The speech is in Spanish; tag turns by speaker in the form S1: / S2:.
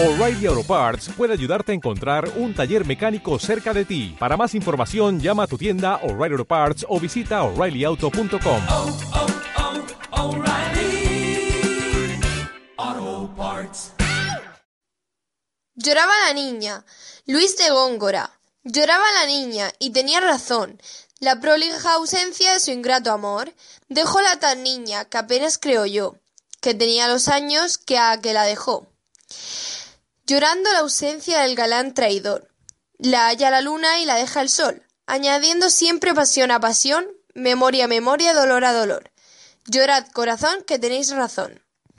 S1: O'Reilly Auto Parts puede ayudarte a encontrar un taller mecánico cerca de ti. Para más información, llama a tu tienda O'Reilly Auto Parts o visita oreillyauto.com.
S2: oh, oh, Parts.
S3: Lloraba la niña. Luis de Góngora. Lloraba la niña, y tenía razón. La prolija ausencia de su ingrato amor dejó la tal niña que apenas creo yo, que tenía los años que a que la dejó. Llorando la ausencia del galán traidor. La halla la luna y la deja el sol, añadiendo siempre pasión a pasión, memoria a memoria, dolor a dolor. Llorad, corazón, que tenéis razón.